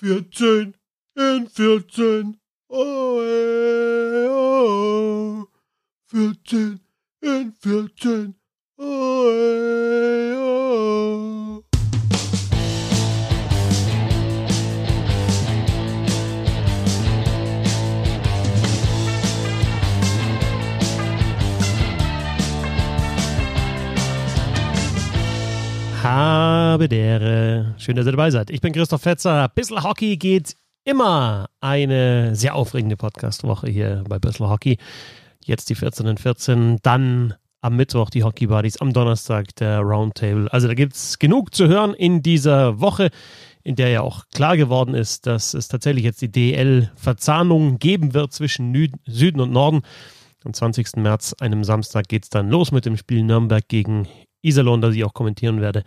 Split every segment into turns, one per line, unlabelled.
14 in 14. Oh, ey, oh, 14 in 14.
Habe der. Schön, dass ihr dabei seid. Ich bin Christoph Fetzer. Bissl Hockey geht immer eine sehr aufregende Podcast-Woche hier bei Bissl Hockey. Jetzt die 14 und 14, dann am Mittwoch die Hockey Buddies, am Donnerstag der Roundtable. Also da gibt es genug zu hören in dieser Woche, in der ja auch klar geworden ist, dass es tatsächlich jetzt die DL-Verzahnung geben wird zwischen Süden und Norden. Am 20. März, einem Samstag, geht es dann los mit dem Spiel Nürnberg gegen Iserlohn, das ich auch kommentieren werde.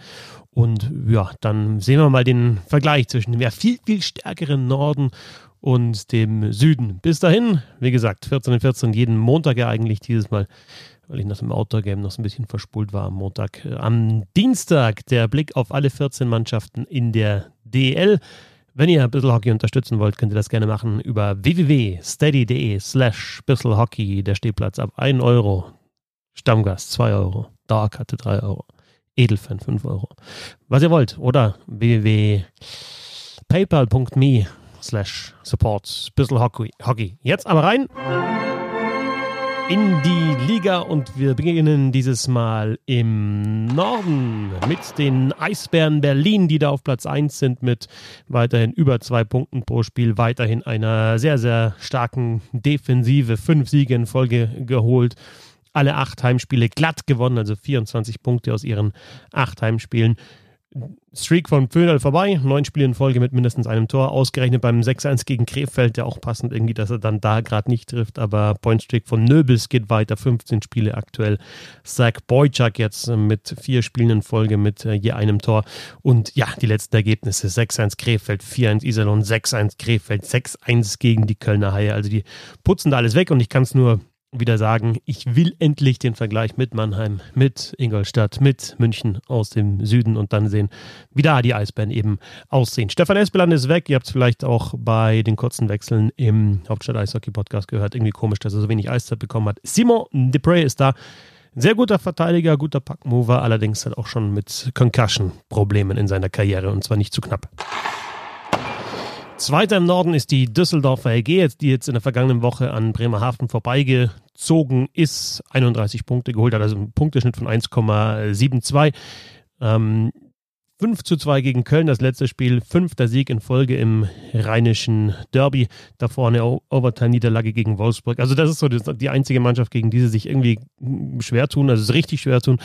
Und ja, dann sehen wir mal den Vergleich zwischen dem ja viel, viel stärkeren Norden und dem Süden. Bis dahin, wie gesagt, 14 und 14, jeden Montag ja eigentlich dieses Mal, weil ich nach dem Outdoor-Game noch so ein bisschen verspult war am Montag. Am Dienstag der Blick auf alle 14 Mannschaften in der DL. Wenn ihr ein bisschen Hockey unterstützen wollt, könnt ihr das gerne machen über www.steady.de slash Hockey. Der Stehplatz ab 1 Euro. Stammgast 2 Euro. Dauerkarte 3 Euro. Edelfan 5 Euro. Was ihr wollt. Oder www.paypal.me slash support Bissl Hockey. Jetzt aber rein in die Liga und wir beginnen dieses Mal im Norden mit den Eisbären Berlin, die da auf Platz 1 sind mit weiterhin über zwei Punkten pro Spiel, weiterhin einer sehr, sehr starken Defensive, fünf Siege in Folge geholt alle acht Heimspiele glatt gewonnen, also 24 Punkte aus ihren acht Heimspielen. Streak von Föhnel vorbei, neun Spiele in Folge mit mindestens einem Tor, ausgerechnet beim 6-1 gegen Krefeld, der auch passend irgendwie, dass er dann da gerade nicht trifft, aber Pointstreak von Nöbels geht weiter, 15 Spiele aktuell. Zach Boychuk jetzt mit vier Spielen in Folge mit äh, je einem Tor und ja, die letzten Ergebnisse, 6-1 Krefeld, 4-1 Iserlohn, 6-1 Krefeld, 6-1 gegen die Kölner Haie, also die putzen da alles weg und ich kann es nur wieder sagen, ich will endlich den Vergleich mit Mannheim, mit Ingolstadt, mit München aus dem Süden und dann sehen, wie da die Eisbären eben aussehen. Stefan Espeland ist weg. Ihr habt es vielleicht auch bei den kurzen Wechseln im Hauptstadt Eishockey Podcast gehört. Irgendwie komisch, dass er so wenig Eiszeit bekommen hat. Simon Depre ist da. Sehr guter Verteidiger, guter Packmover, allerdings hat auch schon mit Concussion-Problemen in seiner Karriere und zwar nicht zu knapp. Zweiter im Norden ist die Düsseldorfer LG, die jetzt in der vergangenen Woche an Bremerhaven vorbeigezogen ist, 31 Punkte geholt hat, also einen Punkteschnitt von 1,72. Ähm, 5 zu 2 gegen Köln, das letzte Spiel, fünfter Sieg in Folge im rheinischen Derby. Davor eine Overtime-Niederlage gegen Wolfsburg. Also, das ist so die einzige Mannschaft, gegen die sie sich irgendwie schwer tun, also richtig schwer tun.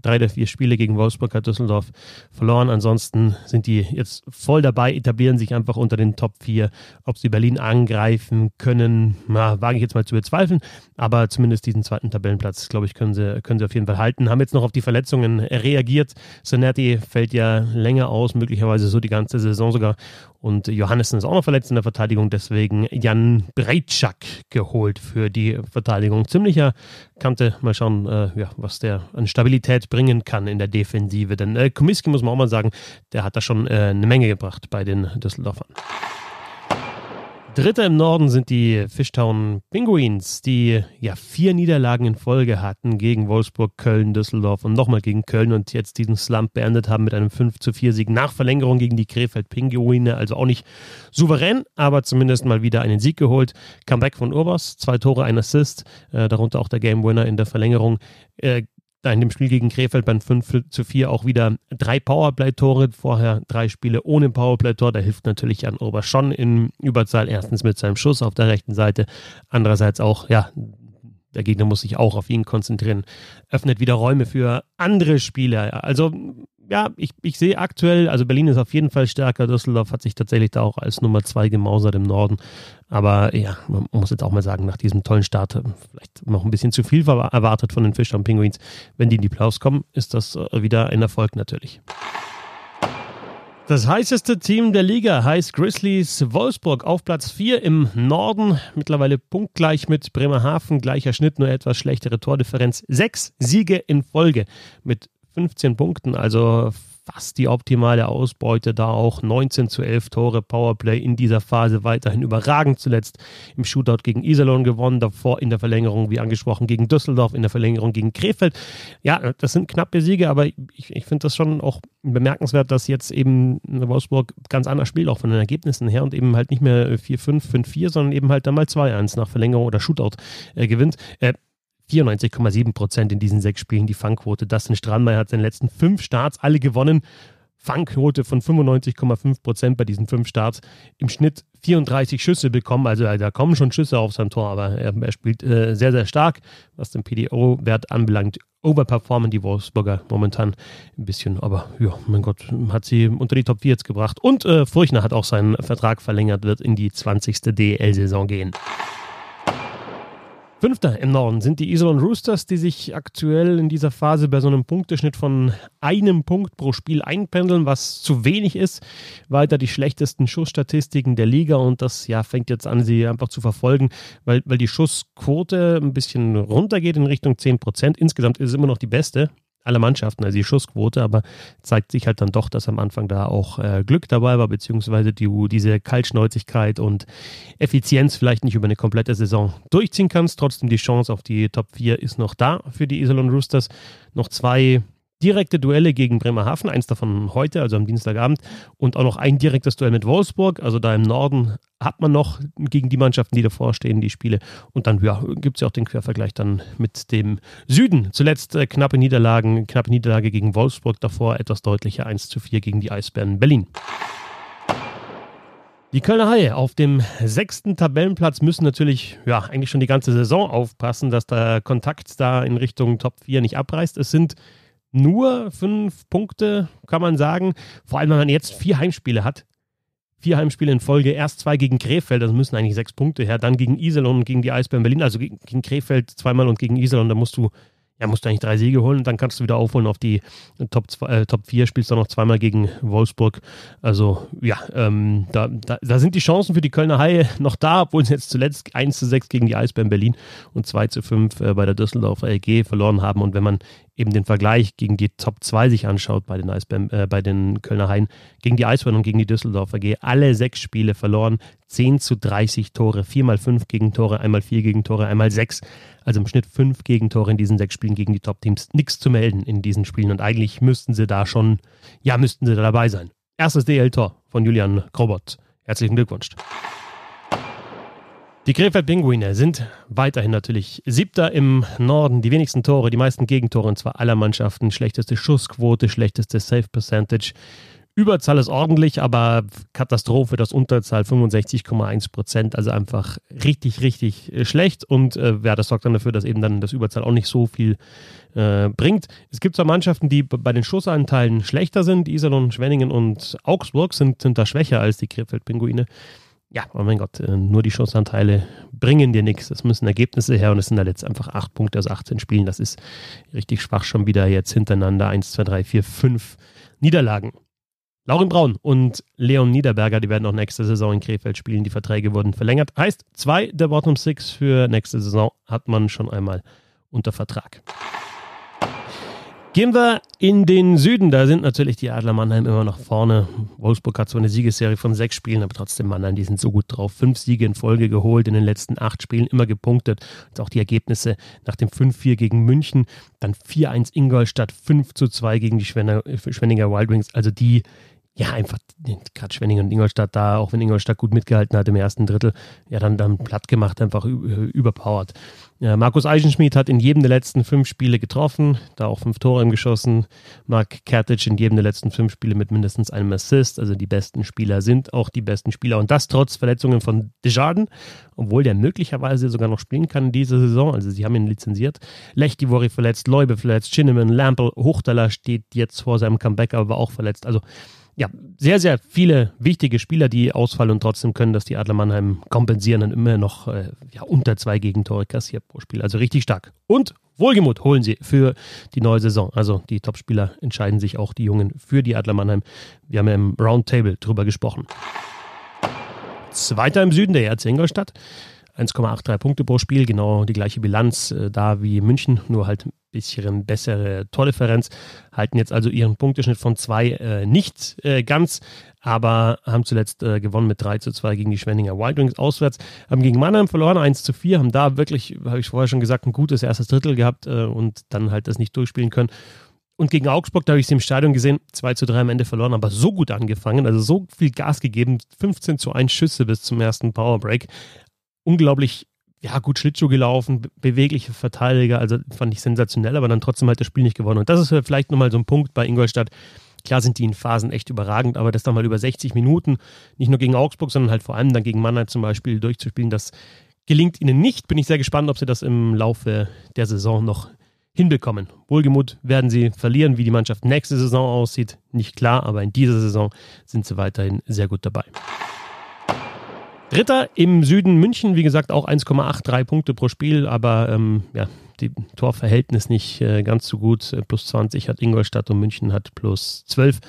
Drei der vier Spiele gegen Wolfsburg hat Düsseldorf verloren. Ansonsten sind die jetzt voll dabei, etablieren sich einfach unter den Top 4. Ob sie Berlin angreifen können, na, wage ich jetzt mal zu bezweifeln. Aber zumindest diesen zweiten Tabellenplatz, glaube ich, können sie, können sie auf jeden Fall halten. Haben jetzt noch auf die Verletzungen reagiert. Sonetti fällt ja länger aus, möglicherweise so die ganze Saison sogar. Und Johannessen ist auch noch verletzt in der Verteidigung, deswegen Jan Breitschak geholt für die Verteidigung. Ziemlicher Kante, mal schauen, äh, ja, was der an Stabilität bringen kann in der Defensive. Denn äh, Komiski muss man auch mal sagen, der hat da schon äh, eine Menge gebracht bei den Düsseldorfern. Dritter im Norden sind die Fishtown Penguins, die ja vier Niederlagen in Folge hatten gegen Wolfsburg, Köln, Düsseldorf und nochmal gegen Köln und jetzt diesen Slump beendet haben mit einem 5 zu 4 Sieg nach Verlängerung gegen die Krefeld Pinguine. Also auch nicht souverän, aber zumindest mal wieder einen Sieg geholt. Comeback von Urbas, zwei Tore, ein Assist, äh, darunter auch der Game Winner in der Verlängerung. Äh, in dem Spiel gegen Krefeld beim 5 zu 4 auch wieder drei Powerplay-Tore, vorher drei Spiele ohne Powerplay-Tor. Da hilft natürlich an Ober schon in Überzahl. Erstens mit seinem Schuss auf der rechten Seite, andererseits auch, ja, der Gegner muss sich auch auf ihn konzentrieren. Öffnet wieder Räume für andere Spieler. Also ja, ich, ich sehe aktuell, also Berlin ist auf jeden Fall stärker. Düsseldorf hat sich tatsächlich da auch als Nummer zwei gemausert im Norden. Aber ja, man muss jetzt auch mal sagen, nach diesem tollen Start, vielleicht noch ein bisschen zu viel erwartet von den Fischern Penguins. Wenn die in die Playoffs kommen, ist das äh, wieder ein Erfolg natürlich. Das heißeste Team der Liga heißt Grizzlies Wolfsburg auf Platz 4 im Norden. Mittlerweile punktgleich mit Bremerhaven, gleicher Schnitt, nur etwas schlechtere Tordifferenz. Sechs Siege in Folge mit 15 Punkten, also fast die optimale Ausbeute, da auch 19 zu 11 Tore Powerplay in dieser Phase weiterhin überragend. Zuletzt im Shootout gegen Iserlohn gewonnen, davor in der Verlängerung, wie angesprochen, gegen Düsseldorf, in der Verlängerung gegen Krefeld. Ja, das sind knappe Siege, aber ich, ich finde das schon auch bemerkenswert, dass jetzt eben Wolfsburg ganz anders spielt, auch von den Ergebnissen her und eben halt nicht mehr 4-5, 5-4, sondern eben halt dann mal 2-1 nach Verlängerung oder Shootout äh, gewinnt. Äh, 94,7 Prozent in diesen sechs Spielen die Fangquote. Dustin Strandmeier hat seine letzten fünf Starts alle gewonnen. Fangquote von 95,5 Prozent bei diesen fünf Starts. Im Schnitt 34 Schüsse bekommen. Also da kommen schon Schüsse auf sein Tor, aber er, er spielt äh, sehr, sehr stark, was den PDO-Wert anbelangt. Overperformen die Wolfsburger momentan ein bisschen, aber ja, mein Gott, hat sie unter die Top 4 jetzt gebracht. Und äh, Furchner hat auch seinen Vertrag verlängert, wird in die 20. DL-Saison gehen. Fünfter im Norden sind die Iserlohn Roosters, die sich aktuell in dieser Phase bei so einem Punkteschnitt von einem Punkt pro Spiel einpendeln, was zu wenig ist. Weiter die schlechtesten Schussstatistiken der Liga und das ja fängt jetzt an, sie einfach zu verfolgen, weil, weil die Schussquote ein bisschen runtergeht in Richtung 10 Prozent. Insgesamt ist es immer noch die beste aller Mannschaften, also die Schussquote, aber zeigt sich halt dann doch, dass am Anfang da auch äh, Glück dabei war, beziehungsweise die, diese Kaltschnäuzigkeit und Effizienz vielleicht nicht über eine komplette Saison durchziehen kannst. Trotzdem die Chance auf die Top 4 ist noch da für die Iserlohn Roosters. Noch zwei direkte Duelle gegen Bremerhaven, eins davon heute, also am Dienstagabend, und auch noch ein direktes Duell mit Wolfsburg. Also da im Norden hat man noch gegen die Mannschaften, die davor stehen, die Spiele. Und dann ja, gibt es ja auch den Quervergleich dann mit dem Süden. Zuletzt äh, knappe Niederlagen, knappe Niederlage gegen Wolfsburg, davor etwas deutlicher 1 zu 4 gegen die Eisbären Berlin. Die Kölner Haie auf dem sechsten Tabellenplatz müssen natürlich ja eigentlich schon die ganze Saison aufpassen, dass der Kontakt da in Richtung Top 4 nicht abreißt. Es sind nur fünf Punkte, kann man sagen. Vor allem, wenn man jetzt vier Heimspiele hat. Vier Heimspiele in Folge. Erst zwei gegen Krefeld, das müssen eigentlich sechs Punkte her. Dann gegen Iserlohn und gegen die Eisbären Berlin. Also gegen, Krefeld zweimal und gegen Iserlohn. Da musst du ja, musst du eigentlich drei Siege holen und dann kannst du wieder aufholen auf die Top, äh, Top 4, spielst dann noch zweimal gegen Wolfsburg. Also ja, ähm, da, da, da, sind die Chancen für die Kölner Haie noch da, obwohl sie jetzt zuletzt 1 zu 6 gegen die Eisbären Berlin und 2 zu 5 äh, bei der Düsseldorfer LG verloren haben. Und wenn man eben den Vergleich gegen die Top 2 sich anschaut bei den, Eisbären, äh, bei den Kölner Haien, gegen die Eisbären und gegen die Düsseldorfer G, alle sechs Spiele verloren, 10 zu 30 Tore, 4 mal 5 Gegentore, einmal 4 Gegentore, einmal 6. Also im Schnitt 5 Gegentore in diesen sechs Spielen gegen die Top-Teams. Nichts zu melden in diesen Spielen und eigentlich müssten sie da schon, ja, müssten sie da dabei sein. Erstes DL-Tor von Julian Krobot. Herzlichen Glückwunsch. Die Krefeld Pinguine sind weiterhin natürlich siebter im Norden, die wenigsten Tore, die meisten Gegentore und zwar aller Mannschaften, schlechteste Schussquote, schlechteste Safe Percentage. Überzahl ist ordentlich, aber Katastrophe, das Unterzahl 65,1 Prozent, also einfach richtig, richtig äh, schlecht und äh, ja, das sorgt dann dafür, dass eben dann das Überzahl auch nicht so viel äh, bringt. Es gibt zwar Mannschaften, die bei den Schussanteilen schlechter sind, Iserlohn, Schwenningen und Augsburg sind, sind da schwächer als die Krefeld-Pinguine. Ja, oh mein Gott, äh, nur die Schussanteile bringen dir nichts. Es müssen Ergebnisse her und es sind halt jetzt einfach acht Punkte aus 18 Spielen. Das ist richtig schwach schon wieder jetzt hintereinander. Eins, zwei, drei, vier, fünf Niederlagen. Laurin Braun und Leon Niederberger, die werden auch nächste Saison in Krefeld spielen. Die Verträge wurden verlängert. Heißt, zwei der Bottom Six für nächste Saison hat man schon einmal unter Vertrag. Gehen wir in den Süden. Da sind natürlich die Adler Mannheim immer noch vorne. Wolfsburg hat so eine Siegesserie von sechs Spielen, aber trotzdem Mannheim, die sind so gut drauf. Fünf Siege in Folge geholt in den letzten acht Spielen, immer gepunktet. Und auch die Ergebnisse nach dem 5-4 gegen München, dann 4-1 Ingolstadt, 5-2 gegen die Schwenninger Wild Wings. Also die ja, einfach gerade Schwenningen und Ingolstadt da, auch wenn Ingolstadt gut mitgehalten hat im ersten Drittel, ja, dann, dann platt gemacht, einfach überpowered. Markus Eichenschmidt hat in jedem der letzten fünf Spiele getroffen, da auch fünf Tore geschossen. Mark Kertic in jedem der letzten fünf Spiele mit mindestens einem Assist. Also die besten Spieler sind auch die besten Spieler. Und das trotz Verletzungen von Desjardins, obwohl der möglicherweise sogar noch spielen kann in dieser Saison. Also sie haben ihn lizenziert. Lechtivori verletzt, Leube verletzt, Chinneman, Lampel, Hochtaler steht jetzt vor seinem Comeback, aber auch verletzt. Also ja, sehr, sehr viele wichtige Spieler, die ausfallen und trotzdem können das die Adler Mannheim kompensieren und immer noch äh, ja, unter zwei Gegentore kassiert pro Spiel. Also richtig stark. Und Wohlgemut holen sie für die neue Saison. Also die Topspieler entscheiden sich auch, die Jungen, für die Adler Mannheim. Wir haben ja im Roundtable drüber gesprochen. Zweiter im Süden, der RC Ingolstadt. 1,83 Punkte pro Spiel, genau die gleiche Bilanz äh, da wie München, nur halt ein bisschen bessere Tordifferenz. Halten jetzt also ihren Punkteschnitt von zwei äh, nicht äh, ganz, aber haben zuletzt äh, gewonnen mit 3 zu 2 gegen die Schwenninger Wild Wings auswärts. Haben gegen Mannheim verloren, 1 zu 4, haben da wirklich, habe ich vorher schon gesagt, ein gutes erstes Drittel gehabt äh, und dann halt das nicht durchspielen können. Und gegen Augsburg, da habe ich sie im Stadion gesehen, 2 zu 3 am Ende verloren, aber so gut angefangen, also so viel Gas gegeben, 15 zu 1 Schüsse bis zum ersten Powerbreak. Unglaublich, ja, gut Schlittschuh gelaufen, bewegliche Verteidiger, also fand ich sensationell, aber dann trotzdem halt das Spiel nicht gewonnen. Und das ist vielleicht nochmal so ein Punkt bei Ingolstadt. Klar sind die in Phasen echt überragend, aber das dann mal über 60 Minuten, nicht nur gegen Augsburg, sondern halt vor allem dann gegen Mannheim zum Beispiel durchzuspielen, das gelingt ihnen nicht. Bin ich sehr gespannt, ob sie das im Laufe der Saison noch hinbekommen. Wohlgemut werden sie verlieren, wie die Mannschaft nächste Saison aussieht, nicht klar, aber in dieser Saison sind sie weiterhin sehr gut dabei. Dritter im Süden München, wie gesagt, auch 1,83 Punkte pro Spiel, aber ähm, ja, die Torverhältnis nicht äh, ganz so gut. Äh, plus 20 hat Ingolstadt und München hat plus 12.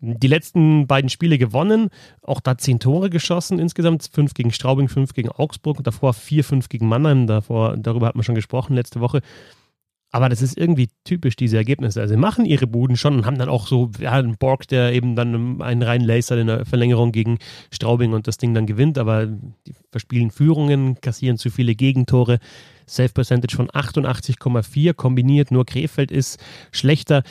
Die letzten beiden Spiele gewonnen, auch da zehn Tore geschossen insgesamt, fünf gegen Straubing, fünf gegen Augsburg, davor vier, fünf gegen Mannheim, davor, darüber hat man schon gesprochen letzte Woche. Aber das ist irgendwie typisch, diese Ergebnisse. Also sie machen ihre Buden schon und haben dann auch so ja, einen Borg, der eben dann einen reinen Laser in der Verlängerung gegen Straubing und das Ding dann gewinnt, aber die verspielen Führungen, kassieren zu viele Gegentore. Safe Percentage von 88,4 kombiniert, nur Krefeld ist schlechter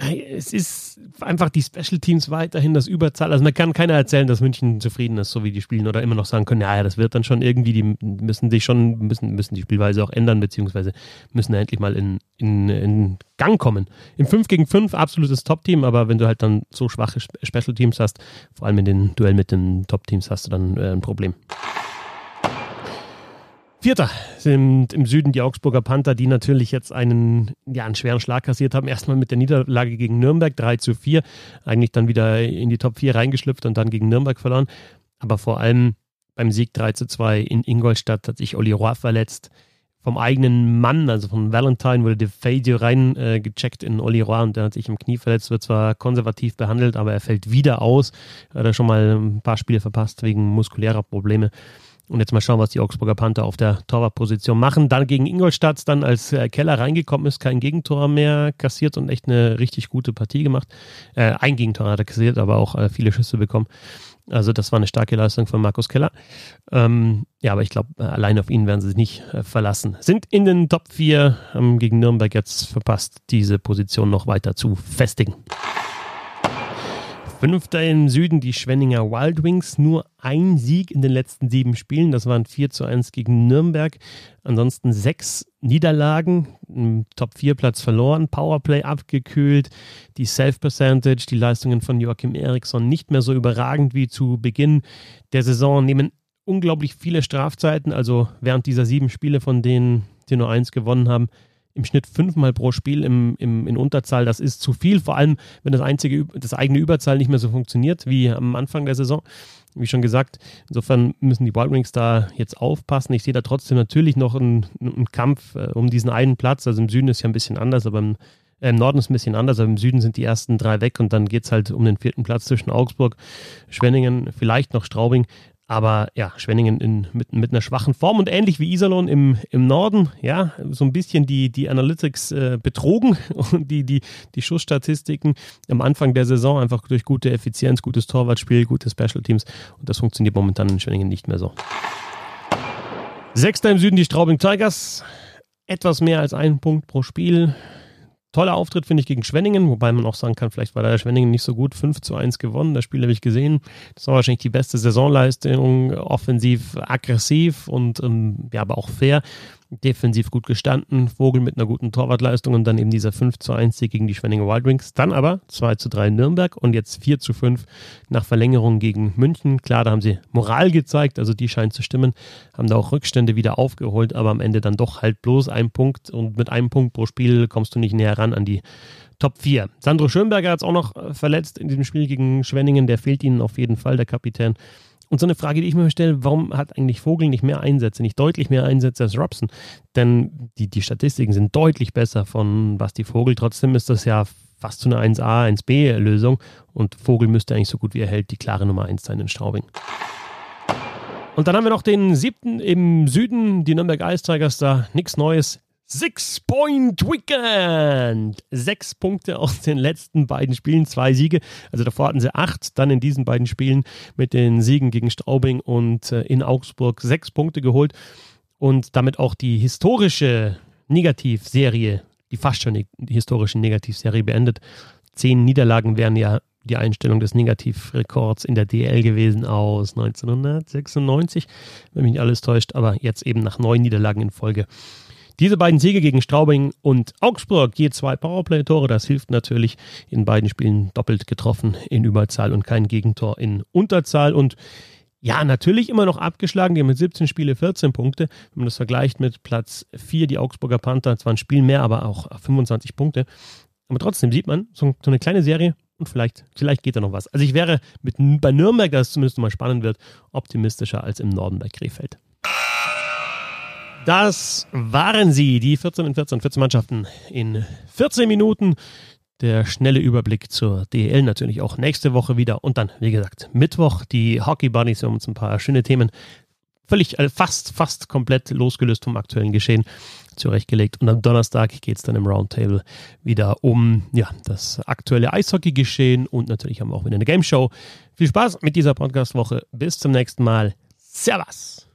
es ist einfach die Special Teams weiterhin das Überzahl. Also man kann keiner erzählen, dass München zufrieden ist, so wie die spielen oder immer noch sagen können, ja, das wird dann schon irgendwie, die müssen sich schon, müssen, müssen die Spielweise auch ändern, beziehungsweise müssen endlich mal in, in, in Gang kommen. Im 5 gegen 5 absolutes Top-Team, aber wenn du halt dann so schwache Special Teams hast, vor allem in den Duell mit den Top-Teams, hast du dann äh, ein Problem. Vierter sind im Süden die Augsburger Panther, die natürlich jetzt einen, ja, einen schweren Schlag kassiert haben. Erstmal mit der Niederlage gegen Nürnberg 3 zu 4, eigentlich dann wieder in die Top 4 reingeschlüpft und dann gegen Nürnberg verloren. Aber vor allem beim Sieg 3 zu 2 in Ingolstadt hat sich Oli Roy verletzt. Vom eigenen Mann, also von Valentine, wurde DeFadio reingecheckt äh, in Oli Roy und der hat sich im Knie verletzt, wird zwar konservativ behandelt, aber er fällt wieder aus. Hat er schon mal ein paar Spiele verpasst wegen muskulärer Probleme. Und jetzt mal schauen, was die Augsburger Panther auf der Torwartposition machen. Dann gegen Ingolstadt, dann als äh, Keller reingekommen ist, kein Gegentor mehr kassiert und echt eine richtig gute Partie gemacht. Äh, ein Gegentor hat er kassiert, aber auch äh, viele Schüsse bekommen. Also das war eine starke Leistung von Markus Keller. Ähm, ja, aber ich glaube, äh, allein auf ihn werden sie sich nicht äh, verlassen. Sind in den Top 4, haben gegen Nürnberg jetzt verpasst, diese Position noch weiter zu festigen. Fünfter im Süden die Schwenninger Wild Wings. Nur ein Sieg in den letzten sieben Spielen. Das waren 4 zu 1 gegen Nürnberg. Ansonsten sechs Niederlagen. Top 4 Platz verloren. Powerplay abgekühlt. Die Self-Percentage, die Leistungen von Joachim Eriksson nicht mehr so überragend wie zu Beginn der Saison. Nehmen unglaublich viele Strafzeiten. Also während dieser sieben Spiele, von denen sie nur eins gewonnen haben, im Schnitt fünfmal pro Spiel im, im, in Unterzahl, das ist zu viel, vor allem wenn das, einzige, das eigene Überzahl nicht mehr so funktioniert wie am Anfang der Saison. Wie schon gesagt, insofern müssen die Wild Wings da jetzt aufpassen. Ich sehe da trotzdem natürlich noch einen, einen Kampf äh, um diesen einen Platz. Also im Süden ist ja ein bisschen anders, aber im, äh, im Norden ist ein bisschen anders, aber im Süden sind die ersten drei weg und dann geht es halt um den vierten Platz zwischen Augsburg, Schwenningen, vielleicht noch Straubing. Aber ja, Schwenningen in, mit, mit einer schwachen Form und ähnlich wie Iserlohn im, im Norden, ja, so ein bisschen die, die Analytics äh, betrogen und die, die, die Schussstatistiken am Anfang der Saison einfach durch gute Effizienz, gutes Torwartspiel, gute Special Teams. Und das funktioniert momentan in Schwenningen nicht mehr so. Sechster im Süden die Straubing Tigers, etwas mehr als einen Punkt pro Spiel, Toller Auftritt, finde ich, gegen Schwenningen, wobei man auch sagen kann, vielleicht war da der Schwenningen nicht so gut. 5 zu 1 gewonnen, das Spiel habe ich gesehen. Das war wahrscheinlich die beste Saisonleistung, offensiv aggressiv und ähm, ja, aber auch fair defensiv gut gestanden, Vogel mit einer guten Torwartleistung und dann eben dieser 5 zu 1 Sieg gegen die Schwenninger Wild Wings. Dann aber 2 zu 3 in Nürnberg und jetzt 4 zu 5 nach Verlängerung gegen München. Klar, da haben sie Moral gezeigt, also die scheint zu stimmen, haben da auch Rückstände wieder aufgeholt, aber am Ende dann doch halt bloß ein Punkt und mit einem Punkt pro Spiel kommst du nicht näher ran an die Top 4. Sandro Schönberger hat es auch noch äh, verletzt in diesem Spiel gegen Schwenningen, der fehlt ihnen auf jeden Fall, der Kapitän. Und so eine Frage, die ich mir stelle, warum hat eigentlich Vogel nicht mehr Einsätze, nicht deutlich mehr Einsätze als Robson? Denn die, die Statistiken sind deutlich besser von Basti Vogel. Trotzdem ist das ja fast zu einer 1A, 1B-Lösung und Vogel müsste eigentlich so gut wie er hält die klare Nummer 1 sein in Straubing. Und dann haben wir noch den siebten im Süden, die Nürnberg Ice Tigers, da nichts Neues. Six Point Weekend. Sechs Punkte aus den letzten beiden Spielen, zwei Siege. Also davor hatten sie acht, dann in diesen beiden Spielen mit den Siegen gegen Straubing und äh, in Augsburg sechs Punkte geholt und damit auch die historische Negativserie, die fast schon historische Negativserie beendet. Zehn Niederlagen wären ja die Einstellung des Negativrekords in der DL gewesen aus 1996, wenn mich nicht alles täuscht, aber jetzt eben nach neun Niederlagen in Folge. Diese beiden Siege gegen Straubing und Augsburg, je zwei Powerplay-Tore, das hilft natürlich. In beiden Spielen doppelt getroffen in Überzahl und kein Gegentor in Unterzahl. Und ja, natürlich immer noch abgeschlagen. Die haben mit 17 Spiele 14 Punkte. Wenn man das vergleicht mit Platz 4, die Augsburger Panther, zwar ein Spiel mehr, aber auch 25 Punkte. Aber trotzdem sieht man, so, eine kleine Serie und vielleicht, vielleicht geht da noch was. Also ich wäre mit, bei Nürnberg, dass es zumindest mal spannend wird, optimistischer als im Norden bei Krefeld. Das waren sie, die 14 in 14, 14 Mannschaften in 14 Minuten. Der schnelle Überblick zur DL natürlich auch nächste Woche wieder. Und dann, wie gesagt, Mittwoch die Hockey Bunnies. Haben uns ein paar schöne Themen völlig, äh, fast, fast komplett losgelöst vom aktuellen Geschehen zurechtgelegt. Und am Donnerstag geht es dann im Roundtable wieder um ja, das aktuelle Eishockey-Geschehen und natürlich haben wir auch wieder eine Game Show. Viel Spaß mit dieser Podcast-Woche. Bis zum nächsten Mal. Servus!